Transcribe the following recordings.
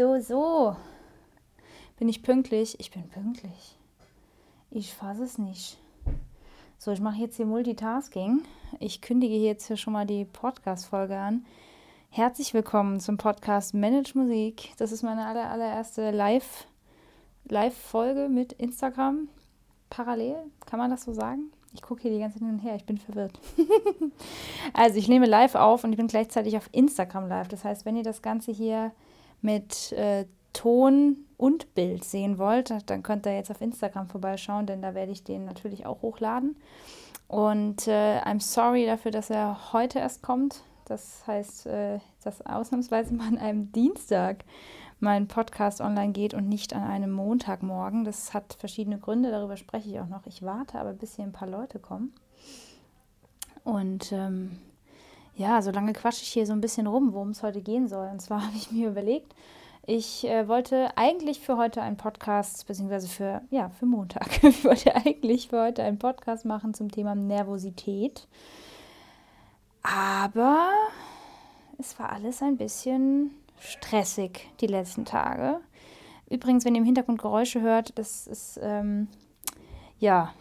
So, so. Bin ich pünktlich? Ich bin pünktlich. Ich fasse es nicht. So, ich mache jetzt hier Multitasking. Ich kündige jetzt hier schon mal die Podcast-Folge an. Herzlich willkommen zum Podcast Manage Musik. Das ist meine aller, allererste Live- Live-Folge mit Instagram. Parallel, kann man das so sagen? Ich gucke hier die ganze Zeit hin und her, ich bin verwirrt. also ich nehme live auf und ich bin gleichzeitig auf Instagram live. Das heißt, wenn ihr das Ganze hier mit äh, Ton und Bild sehen wollt, dann könnt ihr jetzt auf Instagram vorbeischauen, denn da werde ich den natürlich auch hochladen. Und äh, I'm sorry dafür, dass er heute erst kommt. Das heißt, äh, dass ausnahmsweise mal an einem Dienstag mein Podcast online geht und nicht an einem Montagmorgen. Das hat verschiedene Gründe, darüber spreche ich auch noch. Ich warte aber, bis hier ein paar Leute kommen. Und ähm, ja, so lange quatsche ich hier so ein bisschen rum, worum es heute gehen soll. Und zwar habe ich mir überlegt, ich äh, wollte eigentlich für heute einen Podcast, beziehungsweise für, ja, für Montag. ich wollte eigentlich für heute einen Podcast machen zum Thema Nervosität. Aber es war alles ein bisschen stressig die letzten Tage. Übrigens, wenn ihr im Hintergrund Geräusche hört, das ist, ähm, ja,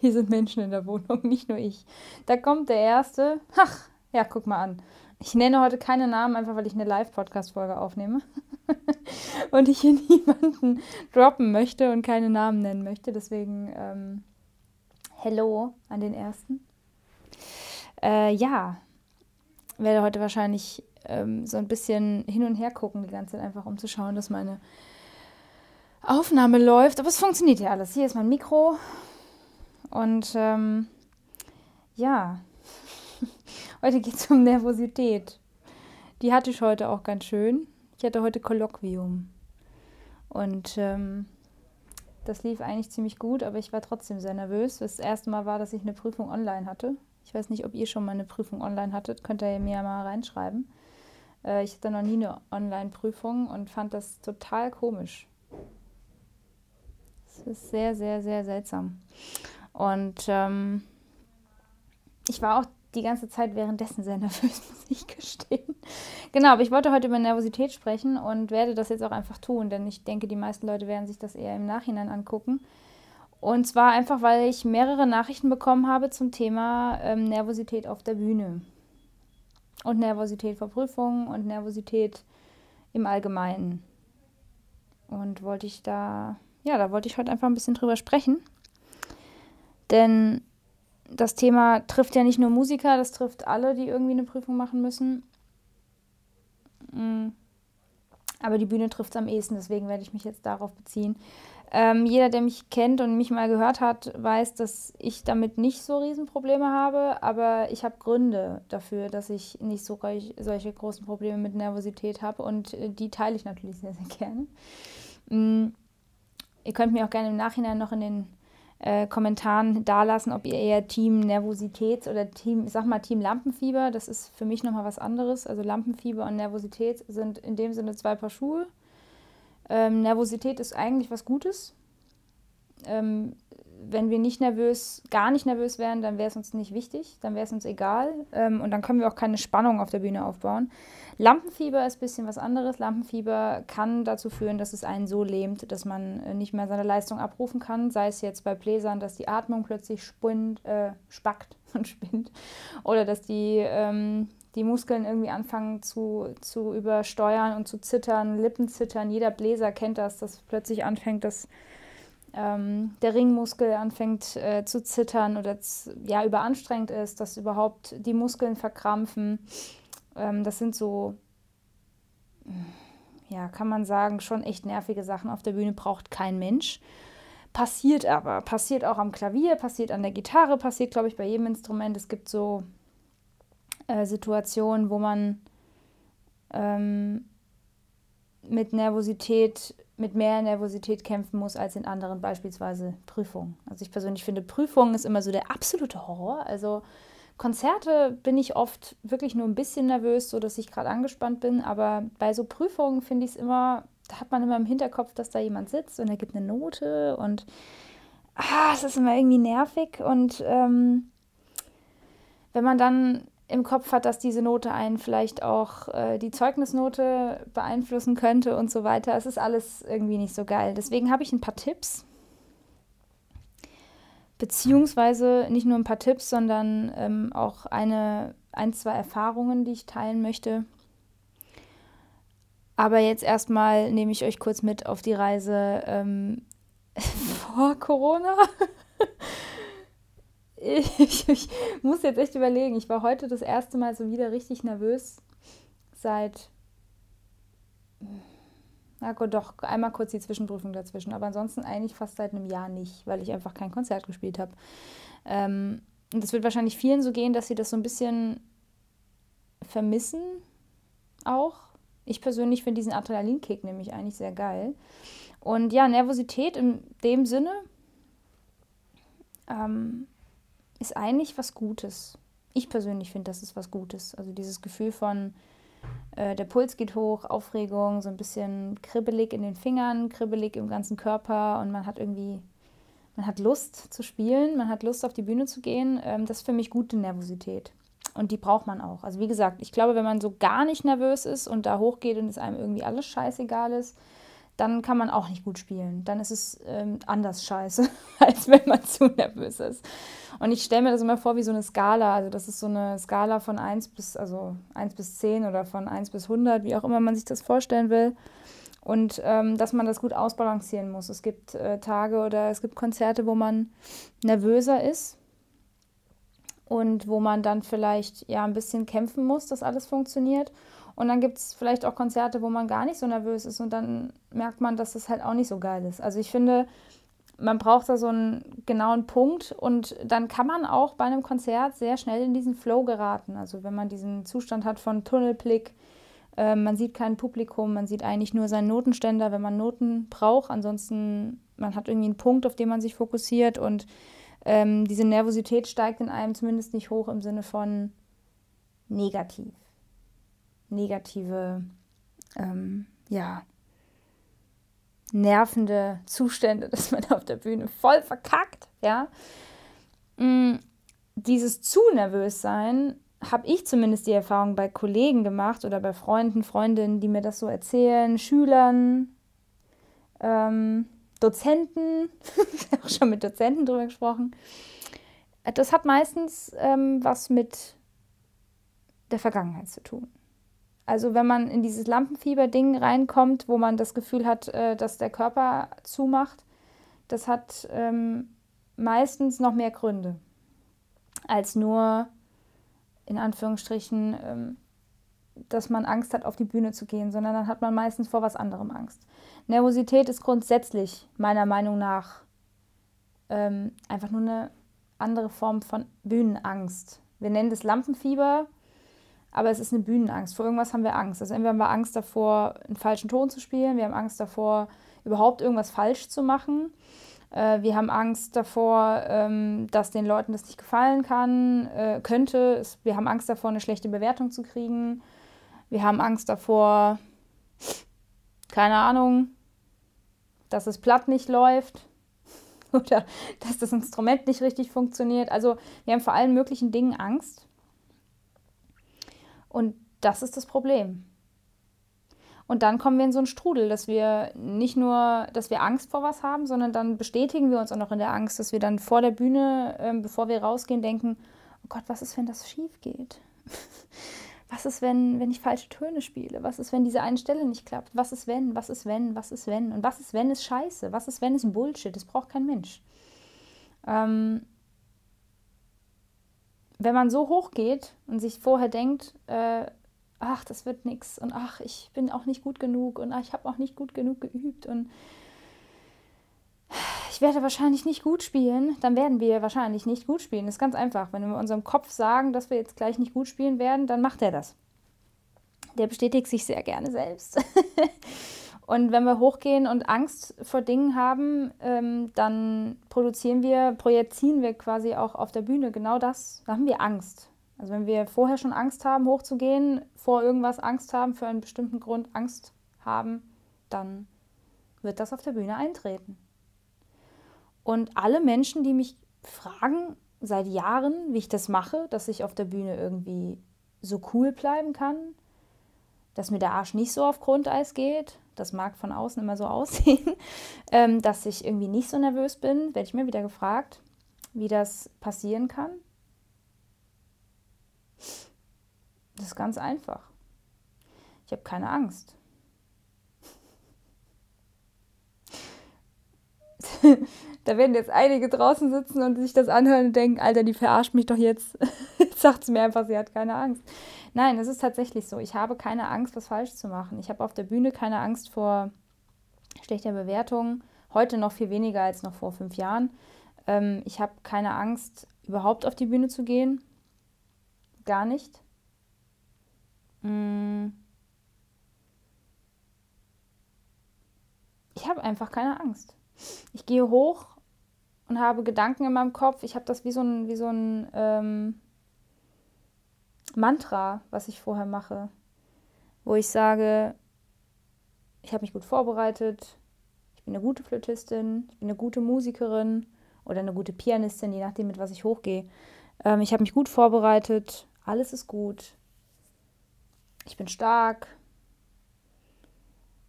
hier sind Menschen in der Wohnung, nicht nur ich. Da kommt der Erste. Ach, ja, guck mal an. Ich nenne heute keine Namen, einfach weil ich eine Live-Podcast-Folge aufnehme. und ich hier niemanden droppen möchte und keine Namen nennen möchte. Deswegen, ähm, hello an den Ersten. Äh, ja, werde heute wahrscheinlich ähm, so ein bisschen hin und her gucken, die ganze Zeit einfach, um zu schauen, dass meine Aufnahme läuft. Aber es funktioniert ja alles. Hier ist mein Mikro. Und ähm, ja, heute geht es um Nervosität. Die hatte ich heute auch ganz schön. Ich hatte heute Kolloquium. Und ähm, das lief eigentlich ziemlich gut, aber ich war trotzdem sehr nervös. Das erste Mal war, dass ich eine Prüfung online hatte. Ich weiß nicht, ob ihr schon mal eine Prüfung online hattet. Könnt ihr mir ja mal reinschreiben. Äh, ich hatte noch nie eine Online-Prüfung und fand das total komisch. Es ist sehr, sehr, sehr seltsam. Und ähm, ich war auch die ganze Zeit währenddessen sehr nervös, muss ich gestehen. Genau, aber ich wollte heute über Nervosität sprechen und werde das jetzt auch einfach tun, denn ich denke, die meisten Leute werden sich das eher im Nachhinein angucken. Und zwar einfach, weil ich mehrere Nachrichten bekommen habe zum Thema ähm, Nervosität auf der Bühne. Und Nervosität vor Prüfungen und Nervosität im Allgemeinen. Und wollte ich da, ja, da wollte ich heute einfach ein bisschen drüber sprechen. Denn das Thema trifft ja nicht nur Musiker, das trifft alle, die irgendwie eine Prüfung machen müssen. Mm. Aber die Bühne trifft es am ehesten, deswegen werde ich mich jetzt darauf beziehen. Ähm, jeder, der mich kennt und mich mal gehört hat, weiß, dass ich damit nicht so Riesenprobleme habe, aber ich habe Gründe dafür, dass ich nicht so solche großen Probleme mit Nervosität habe und äh, die teile ich natürlich sehr, sehr gerne. Ähm, ihr könnt mir auch gerne im Nachhinein noch in den äh, Kommentaren dalassen, ob ihr eher Team Nervosität oder Team, ich sag mal Team Lampenfieber, das ist für mich nochmal was anderes. Also Lampenfieber und Nervosität sind in dem Sinne zwei Paar Schuhe. Ähm, Nervosität ist eigentlich was Gutes. Ähm, wenn wir nicht nervös, gar nicht nervös wären, dann wäre es uns nicht wichtig, dann wäre es uns egal ähm, und dann können wir auch keine Spannung auf der Bühne aufbauen. Lampenfieber ist ein bisschen was anderes. Lampenfieber kann dazu führen, dass es einen so lähmt, dass man äh, nicht mehr seine Leistung abrufen kann, sei es jetzt bei Bläsern, dass die Atmung plötzlich spinnt, äh, spackt und spinnt oder dass die ähm, die Muskeln irgendwie anfangen zu, zu übersteuern und zu zittern, Lippen zittern. Jeder Bläser kennt das, dass plötzlich anfängt, dass ähm, der Ringmuskel anfängt äh, zu zittern oder ja, überanstrengend ist, dass überhaupt die Muskeln verkrampfen. Ähm, das sind so, ja, kann man sagen, schon echt nervige Sachen. Auf der Bühne braucht kein Mensch. Passiert aber, passiert auch am Klavier, passiert an der Gitarre, passiert, glaube ich, bei jedem Instrument. Es gibt so äh, Situationen, wo man ähm, mit Nervosität, mit mehr Nervosität kämpfen muss als in anderen, beispielsweise Prüfungen. Also ich persönlich finde, Prüfungen ist immer so der absolute Horror. Also Konzerte bin ich oft wirklich nur ein bisschen nervös, so dass ich gerade angespannt bin, aber bei so Prüfungen finde ich es immer, da hat man immer im Hinterkopf, dass da jemand sitzt und er gibt eine Note und ah, es ist immer irgendwie nervig und ähm, wenn man dann im Kopf hat, dass diese Note einen vielleicht auch äh, die Zeugnisnote beeinflussen könnte und so weiter. Es ist alles irgendwie nicht so geil. Deswegen habe ich ein paar Tipps. Beziehungsweise nicht nur ein paar Tipps, sondern ähm, auch eine, ein, zwei Erfahrungen, die ich teilen möchte. Aber jetzt erstmal nehme ich euch kurz mit auf die Reise ähm, vor Corona. Ich, ich, muss jetzt echt überlegen. Ich war heute das erste Mal so wieder richtig nervös. Seit. Na gut, doch, einmal kurz die Zwischenprüfung dazwischen. Aber ansonsten eigentlich fast seit einem Jahr nicht, weil ich einfach kein Konzert gespielt habe. Ähm, und es wird wahrscheinlich vielen so gehen, dass sie das so ein bisschen vermissen auch. Ich persönlich finde diesen Adrenalinkick nämlich eigentlich sehr geil. Und ja, Nervosität in dem Sinne, ähm, ist eigentlich was Gutes. Ich persönlich finde, das ist was Gutes. Also dieses Gefühl von, äh, der Puls geht hoch, Aufregung, so ein bisschen kribbelig in den Fingern, kribbelig im ganzen Körper und man hat irgendwie, man hat Lust zu spielen, man hat Lust auf die Bühne zu gehen. Ähm, das ist für mich gute Nervosität. Und die braucht man auch. Also wie gesagt, ich glaube, wenn man so gar nicht nervös ist und da hochgeht und es einem irgendwie alles scheißegal ist, dann kann man auch nicht gut spielen. Dann ist es ähm, anders scheiße, als wenn man zu nervös ist. Und ich stelle mir das immer vor wie so eine Skala. Also das ist so eine Skala von 1 bis, also 1 bis 10 oder von 1 bis 100, wie auch immer man sich das vorstellen will. Und ähm, dass man das gut ausbalancieren muss. Es gibt äh, Tage oder es gibt Konzerte, wo man nervöser ist und wo man dann vielleicht ja ein bisschen kämpfen muss, dass alles funktioniert. Und dann gibt es vielleicht auch Konzerte, wo man gar nicht so nervös ist und dann merkt man, dass das halt auch nicht so geil ist. Also ich finde, man braucht da so einen genauen Punkt und dann kann man auch bei einem Konzert sehr schnell in diesen Flow geraten. Also wenn man diesen Zustand hat von Tunnelblick, äh, man sieht kein Publikum, man sieht eigentlich nur seinen Notenständer, wenn man Noten braucht. Ansonsten, man hat irgendwie einen Punkt, auf den man sich fokussiert und ähm, diese Nervosität steigt in einem zumindest nicht hoch im Sinne von negativ negative, ähm, ja, nervende Zustände, dass man auf der Bühne voll verkackt, ja. Mm, dieses zu nervös sein, habe ich zumindest die Erfahrung bei Kollegen gemacht oder bei Freunden, Freundinnen, die mir das so erzählen, Schülern, ähm, Dozenten, auch schon mit Dozenten drüber gesprochen. Das hat meistens ähm, was mit der Vergangenheit zu tun. Also wenn man in dieses Lampenfieber-Ding reinkommt, wo man das Gefühl hat, äh, dass der Körper zumacht, das hat ähm, meistens noch mehr Gründe als nur in Anführungsstrichen, ähm, dass man Angst hat, auf die Bühne zu gehen, sondern dann hat man meistens vor was anderem Angst. Nervosität ist grundsätzlich meiner Meinung nach ähm, einfach nur eine andere Form von Bühnenangst. Wir nennen das Lampenfieber aber es ist eine Bühnenangst. Vor irgendwas haben wir Angst. Also entweder haben wir Angst davor, einen falschen Ton zu spielen, wir haben Angst davor, überhaupt irgendwas falsch zu machen. Äh, wir haben Angst davor, ähm, dass den Leuten das nicht gefallen kann, äh, könnte. Wir haben Angst davor, eine schlechte Bewertung zu kriegen. Wir haben Angst davor, keine Ahnung, dass es platt nicht läuft oder dass das Instrument nicht richtig funktioniert. Also wir haben vor allen möglichen Dingen Angst. Und das ist das Problem. Und dann kommen wir in so einen Strudel, dass wir nicht nur, dass wir Angst vor was haben, sondern dann bestätigen wir uns auch noch in der Angst, dass wir dann vor der Bühne, ähm, bevor wir rausgehen, denken, oh Gott, was ist, wenn das schief geht? Was ist, wenn, wenn ich falsche Töne spiele? Was ist, wenn diese eine Stelle nicht klappt? Was ist, wenn? Was ist, wenn? Was ist, wenn? Und was ist, wenn ist scheiße? Was ist, wenn ist Bullshit? Das braucht kein Mensch. Ähm, wenn man so hoch geht und sich vorher denkt, äh, ach, das wird nichts und ach, ich bin auch nicht gut genug und ach, ich habe auch nicht gut genug geübt und ich werde wahrscheinlich nicht gut spielen, dann werden wir wahrscheinlich nicht gut spielen. Das ist ganz einfach. Wenn wir unserem Kopf sagen, dass wir jetzt gleich nicht gut spielen werden, dann macht er das. Der bestätigt sich sehr gerne selbst. Und wenn wir hochgehen und Angst vor Dingen haben, ähm, dann produzieren wir, projizieren wir quasi auch auf der Bühne genau das. Da haben wir Angst. Also wenn wir vorher schon Angst haben, hochzugehen, vor irgendwas Angst haben, für einen bestimmten Grund Angst haben, dann wird das auf der Bühne eintreten. Und alle Menschen, die mich fragen, seit Jahren, wie ich das mache, dass ich auf der Bühne irgendwie so cool bleiben kann, dass mir der Arsch nicht so auf Grundeis geht. Das mag von außen immer so aussehen, ähm, dass ich irgendwie nicht so nervös bin. Werde ich mir wieder gefragt, wie das passieren kann. Das ist ganz einfach. Ich habe keine Angst. da werden jetzt einige draußen sitzen und sich das anhören und denken, Alter, die verarscht mich doch jetzt. jetzt sagt sie mir einfach, sie hat keine Angst. Nein, es ist tatsächlich so. Ich habe keine Angst, was falsch zu machen. Ich habe auf der Bühne keine Angst vor schlechter Bewertung. Heute noch viel weniger als noch vor fünf Jahren. Ähm, ich habe keine Angst, überhaupt auf die Bühne zu gehen. Gar nicht. Mm. Ich habe einfach keine Angst. Ich gehe hoch und habe Gedanken in meinem Kopf. Ich habe das wie so ein, wie so ein ähm, Mantra, was ich vorher mache, wo ich sage, ich habe mich gut vorbereitet, ich bin eine gute Flötistin, ich bin eine gute Musikerin oder eine gute Pianistin, je nachdem, mit was ich hochgehe. Ähm, ich habe mich gut vorbereitet, alles ist gut, ich bin stark,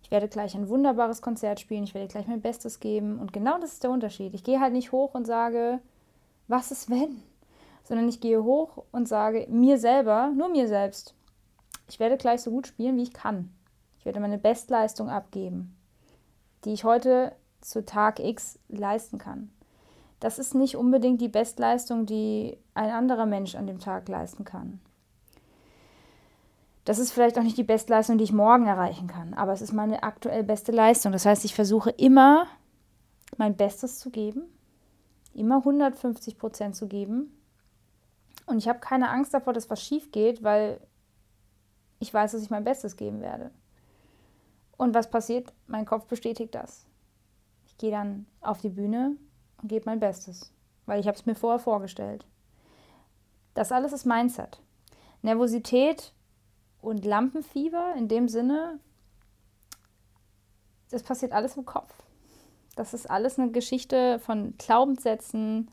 ich werde gleich ein wunderbares Konzert spielen, ich werde gleich mein Bestes geben. Und genau das ist der Unterschied. Ich gehe halt nicht hoch und sage, was ist wenn? Sondern ich gehe hoch und sage mir selber, nur mir selbst, ich werde gleich so gut spielen, wie ich kann. Ich werde meine Bestleistung abgeben, die ich heute zu Tag X leisten kann. Das ist nicht unbedingt die Bestleistung, die ein anderer Mensch an dem Tag leisten kann das ist vielleicht auch nicht die Bestleistung, die ich morgen erreichen kann, aber es ist meine aktuell beste Leistung. Das heißt, ich versuche immer mein Bestes zu geben, immer 150 Prozent zu geben. Und ich habe keine Angst davor, dass was schief geht, weil ich weiß, dass ich mein Bestes geben werde. Und was passiert? Mein Kopf bestätigt das. Ich gehe dann auf die Bühne und gebe mein Bestes, weil ich habe es mir vorher vorgestellt. Das alles ist Mindset. Nervosität und Lampenfieber in dem Sinne, das passiert alles im Kopf. Das ist alles eine Geschichte von Glaubenssätzen,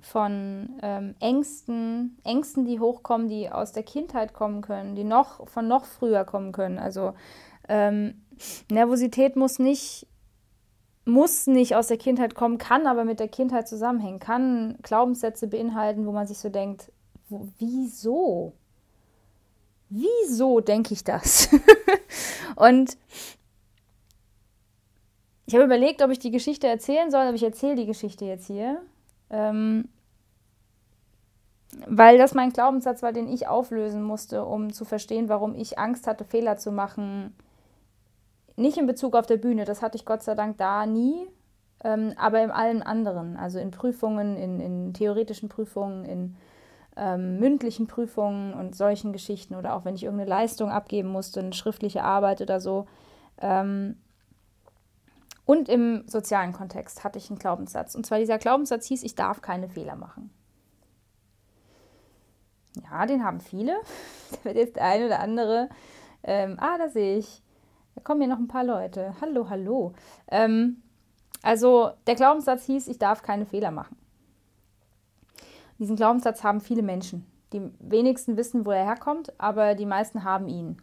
von ähm, Ängsten, Ängsten, die hochkommen, die aus der Kindheit kommen können, die noch von noch früher kommen können. Also ähm, Nervosität muss nicht muss nicht aus der Kindheit kommen, kann aber mit der Kindheit zusammenhängen, kann Glaubenssätze beinhalten, wo man sich so denkt, wo, wieso? wieso denke ich das? und ich habe überlegt, ob ich die Geschichte erzählen soll, aber ich erzähle die Geschichte jetzt hier. Ähm, weil das mein Glaubenssatz war, den ich auflösen musste, um zu verstehen, warum ich Angst hatte, Fehler zu machen. Nicht in Bezug auf der Bühne, das hatte ich Gott sei Dank da nie, ähm, aber in allen anderen, also in Prüfungen, in, in theoretischen Prüfungen, in ähm, mündlichen Prüfungen und solchen Geschichten oder auch wenn ich irgendeine Leistung abgeben musste, eine schriftliche Arbeit oder so. Ähm, und im sozialen Kontext hatte ich einen Glaubenssatz. Und zwar dieser Glaubenssatz hieß, ich darf keine Fehler machen. Ja, den haben viele. Da wird jetzt der eine oder andere, ähm, ah, da sehe ich, da kommen hier noch ein paar Leute. Hallo, hallo. Ähm, also der Glaubenssatz hieß, ich darf keine Fehler machen. Diesen Glaubenssatz haben viele Menschen. Die wenigsten wissen, wo er herkommt, aber die meisten haben ihn.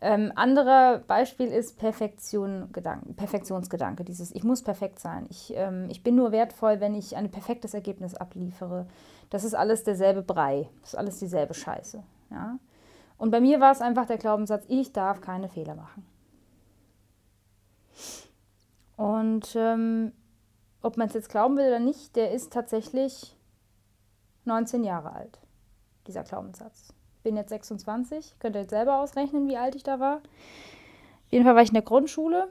Ähm, anderer Beispiel ist Perfektion, Gedanken, Perfektionsgedanke. Dieses Ich muss perfekt sein. Ich, ähm, ich bin nur wertvoll, wenn ich ein perfektes Ergebnis abliefere. Das ist alles derselbe Brei. Das ist alles dieselbe Scheiße. Ja? Und bei mir war es einfach der Glaubenssatz, ich darf keine Fehler machen. Und ähm, ob man es jetzt glauben will oder nicht, der ist tatsächlich 19 Jahre alt, dieser Glaubenssatz. Bin jetzt 26, könnt ihr jetzt selber ausrechnen, wie alt ich da war. Auf jeden Fall war ich in der Grundschule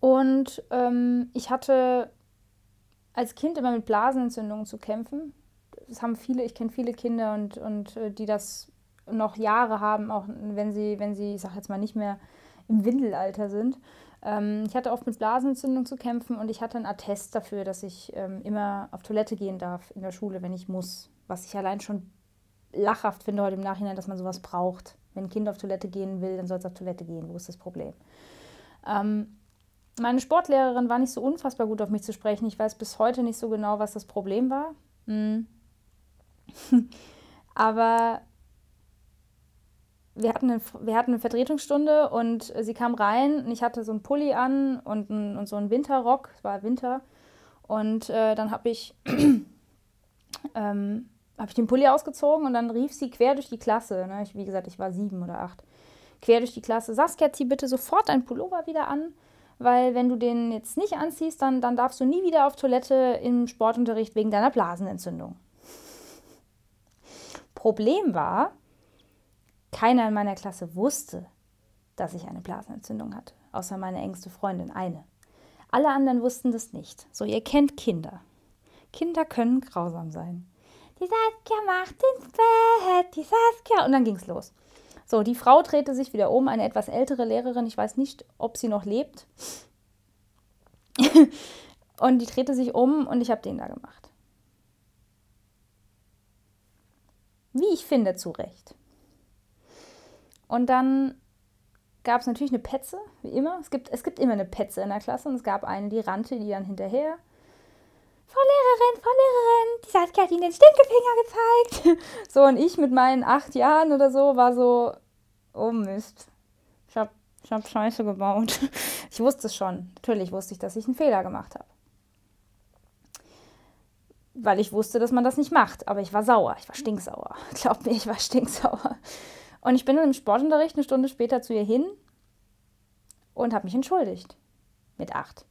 und ähm, ich hatte als Kind immer mit Blasenentzündungen zu kämpfen. Das haben viele, ich kenne viele Kinder und, und äh, die das noch Jahre haben, auch wenn sie, wenn sie, ich sag jetzt mal, nicht mehr im Windelalter sind. Ähm, ich hatte oft mit Blasenentzündung zu kämpfen und ich hatte einen Attest dafür, dass ich ähm, immer auf Toilette gehen darf in der Schule, wenn ich muss. Was ich allein schon lachhaft finde heute im Nachhinein, dass man sowas braucht. Wenn ein Kind auf Toilette gehen will, dann soll es auf Toilette gehen. Wo ist das Problem? Ähm, meine Sportlehrerin war nicht so unfassbar gut auf mich zu sprechen. Ich weiß bis heute nicht so genau, was das Problem war. Mhm. Aber wir hatten, eine, wir hatten eine Vertretungsstunde und sie kam rein und ich hatte so einen Pulli an und, ein, und so einen Winterrock, es war Winter. Und äh, dann habe ich, ähm, hab ich den Pulli ausgezogen und dann rief sie quer durch die Klasse. Ne? Ich, wie gesagt, ich war sieben oder acht. Quer durch die Klasse. Saskia, zieh bitte sofort deinen Pullover wieder an, weil wenn du den jetzt nicht anziehst, dann, dann darfst du nie wieder auf Toilette im Sportunterricht wegen deiner Blasenentzündung. Problem war, keiner in meiner Klasse wusste, dass ich eine Blasenentzündung hatte, außer meine engste Freundin, eine. Alle anderen wussten das nicht. So, ihr kennt Kinder. Kinder können grausam sein. Die Saskia macht ins Bett, die Saskia. Und dann ging's los. So, die Frau drehte sich wieder um, eine etwas ältere Lehrerin. Ich weiß nicht, ob sie noch lebt. und die drehte sich um und ich habe den da gemacht. Wie ich finde, zu Recht. Und dann gab es natürlich eine Petze, wie immer. Es gibt, es gibt immer eine Petze in der Klasse und es gab eine, die rannte die dann hinterher. Frau Lehrerin, Frau Lehrerin, die Saskia hat Ihnen den Stinkefinger gezeigt. So, und ich mit meinen acht Jahren oder so war so, oh Mist, ich hab, ich hab Scheiße gebaut. Ich wusste es schon. Natürlich wusste ich, dass ich einen Fehler gemacht habe. Weil ich wusste, dass man das nicht macht. Aber ich war sauer. Ich war stinksauer. Glaubt mir, ich war stinksauer. Und ich bin dann im Sportunterricht eine Stunde später zu ihr hin und habe mich entschuldigt. Mit acht.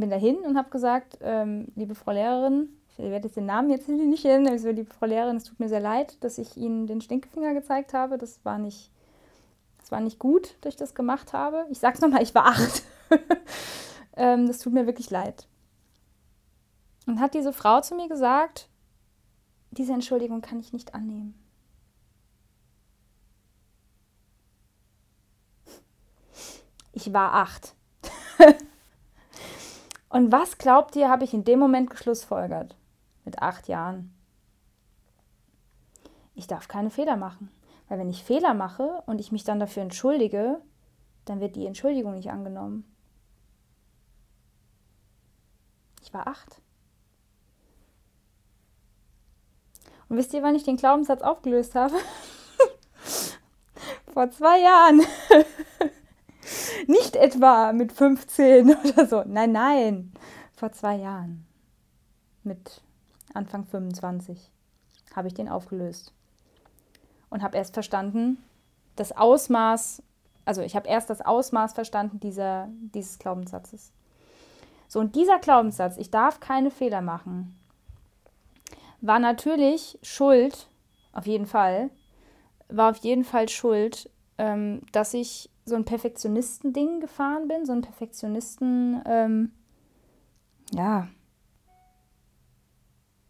Bin dahin und habe gesagt, ähm, liebe Frau Lehrerin, ich werde jetzt den Namen jetzt nicht nennen, also liebe Frau Lehrerin, es tut mir sehr leid, dass ich Ihnen den Stinkefinger gezeigt habe. Das war nicht, das war nicht gut, dass ich das gemacht habe. Ich sag's nochmal, ich war acht. ähm, das tut mir wirklich leid. Und hat diese Frau zu mir gesagt, diese Entschuldigung kann ich nicht annehmen. Ich war acht. Und was glaubt ihr, habe ich in dem Moment geschlussfolgert? Mit acht Jahren. Ich darf keine Fehler machen. Weil wenn ich Fehler mache und ich mich dann dafür entschuldige, dann wird die Entschuldigung nicht angenommen. Ich war acht. Und wisst ihr, wann ich den Glaubenssatz aufgelöst habe? Vor zwei Jahren. Nicht etwa mit 15 oder so. Nein, nein. Vor zwei Jahren. Mit Anfang 25 habe ich den aufgelöst. Und habe erst verstanden, das Ausmaß, also ich habe erst das Ausmaß verstanden dieser, dieses Glaubenssatzes. So, und dieser Glaubenssatz, ich darf keine Fehler machen, war natürlich schuld, auf jeden Fall, war auf jeden Fall schuld, ähm, dass ich so ein Perfektionisten-Ding gefahren bin, so ein Perfektionisten, ähm, ja,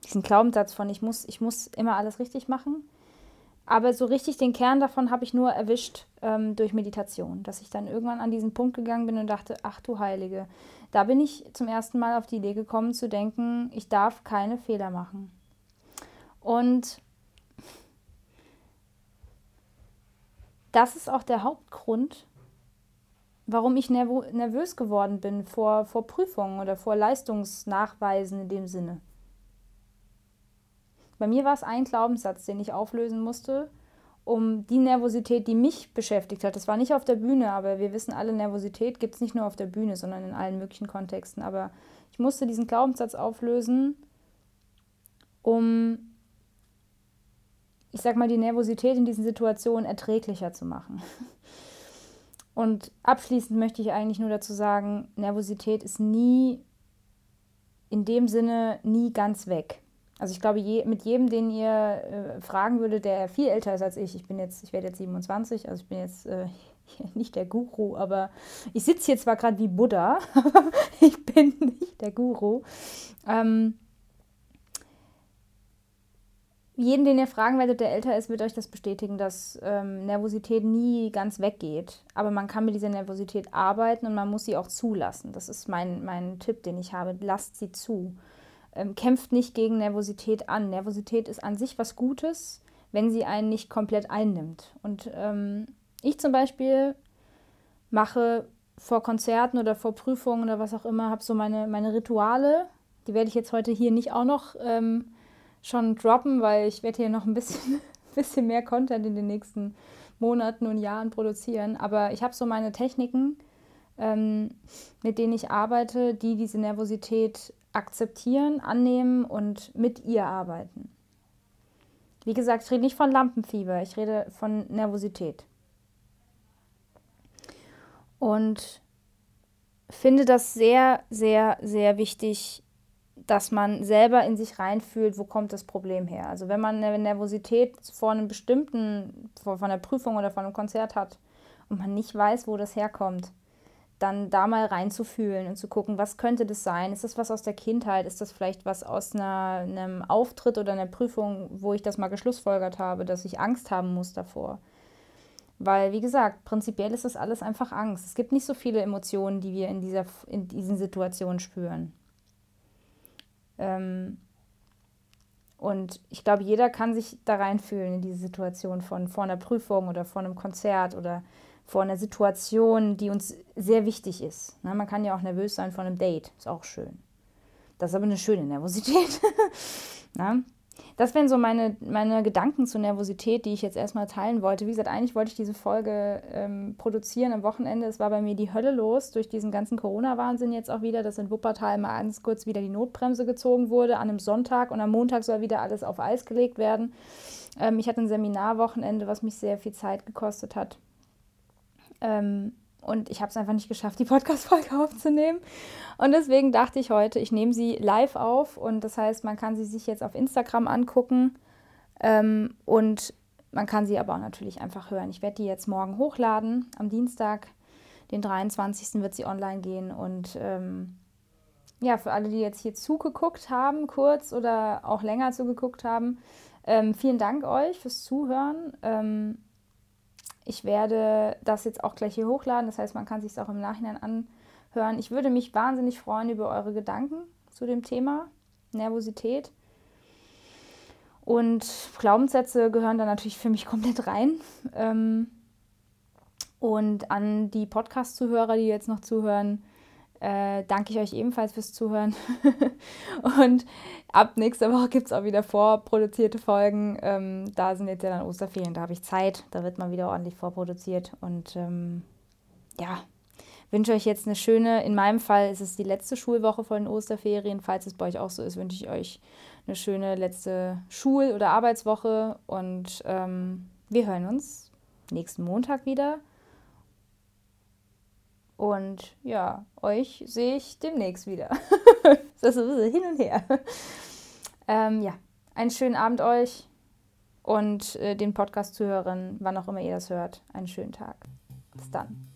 diesen Glaubenssatz von ich muss, ich muss immer alles richtig machen. Aber so richtig den Kern davon habe ich nur erwischt ähm, durch Meditation, dass ich dann irgendwann an diesen Punkt gegangen bin und dachte, ach du Heilige, da bin ich zum ersten Mal auf die Idee gekommen zu denken, ich darf keine Fehler machen. Und das ist auch der Hauptgrund, warum ich nervös geworden bin vor, vor Prüfungen oder vor Leistungsnachweisen in dem Sinne. Bei mir war es ein Glaubenssatz, den ich auflösen musste, um die Nervosität, die mich beschäftigt hat. Das war nicht auf der Bühne, aber wir wissen alle, Nervosität gibt es nicht nur auf der Bühne, sondern in allen möglichen Kontexten. Aber ich musste diesen Glaubenssatz auflösen, um ich sag mal, die Nervosität in diesen Situationen erträglicher zu machen. Und abschließend möchte ich eigentlich nur dazu sagen, Nervosität ist nie in dem Sinne nie ganz weg. Also ich glaube, je, mit jedem, den ihr äh, fragen würdet, der viel älter ist als ich, ich bin jetzt, ich werde jetzt 27, also ich bin jetzt äh, nicht der Guru, aber ich sitze hier zwar gerade wie Buddha, aber ich bin nicht der Guru. Ähm, jeden, den ihr fragen werdet, der älter ist, wird euch das bestätigen, dass ähm, Nervosität nie ganz weggeht. Aber man kann mit dieser Nervosität arbeiten und man muss sie auch zulassen. Das ist mein, mein Tipp, den ich habe. Lasst sie zu. Ähm, kämpft nicht gegen Nervosität an. Nervosität ist an sich was Gutes, wenn sie einen nicht komplett einnimmt. Und ähm, ich zum Beispiel mache vor Konzerten oder vor Prüfungen oder was auch immer, habe so meine, meine Rituale, Die werde ich jetzt heute hier nicht auch noch ähm, schon droppen, weil ich werde hier noch ein bisschen, bisschen mehr Content in den nächsten Monaten und Jahren produzieren. Aber ich habe so meine Techniken, ähm, mit denen ich arbeite, die diese Nervosität akzeptieren, annehmen und mit ihr arbeiten. Wie gesagt, ich rede nicht von Lampenfieber, ich rede von Nervosität. Und finde das sehr, sehr, sehr wichtig, dass man selber in sich reinfühlt, wo kommt das Problem her. Also wenn man eine Nervosität vor einem bestimmten, vor, von einer Prüfung oder von einem Konzert hat und man nicht weiß, wo das herkommt, dann da mal reinzufühlen und zu gucken, was könnte das sein? Ist das was aus der Kindheit? Ist das vielleicht was aus einer, einem Auftritt oder einer Prüfung, wo ich das mal geschlussfolgert habe, dass ich Angst haben muss davor? Weil, wie gesagt, prinzipiell ist das alles einfach Angst. Es gibt nicht so viele Emotionen, die wir in, dieser, in diesen Situationen spüren. Ähm, und ich glaube, jeder kann sich da reinfühlen in diese Situation von vor einer Prüfung oder vor einem Konzert oder vor einer Situation, die uns sehr wichtig ist. Na, man kann ja auch nervös sein vor einem Date, ist auch schön. Das ist aber eine schöne Nervosität. Na? Das wären so meine, meine Gedanken zur Nervosität, die ich jetzt erstmal teilen wollte. Wie gesagt, eigentlich wollte ich diese Folge ähm, produzieren am Wochenende. Es war bei mir die Hölle los durch diesen ganzen Corona-Wahnsinn jetzt auch wieder, dass in Wuppertal mal ganz kurz wieder die Notbremse gezogen wurde an einem Sonntag und am Montag soll wieder alles auf Eis gelegt werden. Ähm, ich hatte ein Seminarwochenende, was mich sehr viel Zeit gekostet hat. Ähm, und ich habe es einfach nicht geschafft, die Podcast-Folge aufzunehmen. Und deswegen dachte ich heute, ich nehme sie live auf. Und das heißt, man kann sie sich jetzt auf Instagram angucken. Ähm, und man kann sie aber auch natürlich einfach hören. Ich werde die jetzt morgen hochladen. Am Dienstag, den 23. wird sie online gehen. Und ähm, ja, für alle, die jetzt hier zugeguckt haben, kurz oder auch länger zugeguckt haben, ähm, vielen Dank euch fürs Zuhören. Ähm, ich werde das jetzt auch gleich hier hochladen, das heißt, man kann sich es auch im Nachhinein anhören. Ich würde mich wahnsinnig freuen über eure Gedanken zu dem Thema Nervosität. Und Glaubenssätze gehören da natürlich für mich komplett rein. Ähm, und an die Podcast-Zuhörer, die jetzt noch zuhören, äh, danke ich euch ebenfalls fürs Zuhören. und ab nächster Woche gibt es auch wieder vorproduzierte Folgen. Ähm, da sind jetzt ja dann Osterferien, da habe ich Zeit. Da wird mal wieder ordentlich vorproduziert. Und ähm, ja, wünsche euch jetzt eine schöne, in meinem Fall ist es die letzte Schulwoche vor den Osterferien. Falls es bei euch auch so ist, wünsche ich euch eine schöne letzte Schul- oder Arbeitswoche. Und ähm, wir hören uns nächsten Montag wieder. Und ja, euch sehe ich demnächst wieder. das ist ein bisschen hin und her. Ähm, ja, einen schönen Abend euch und äh, den Podcast-Zuhörern, wann auch immer ihr das hört, einen schönen Tag. Bis dann.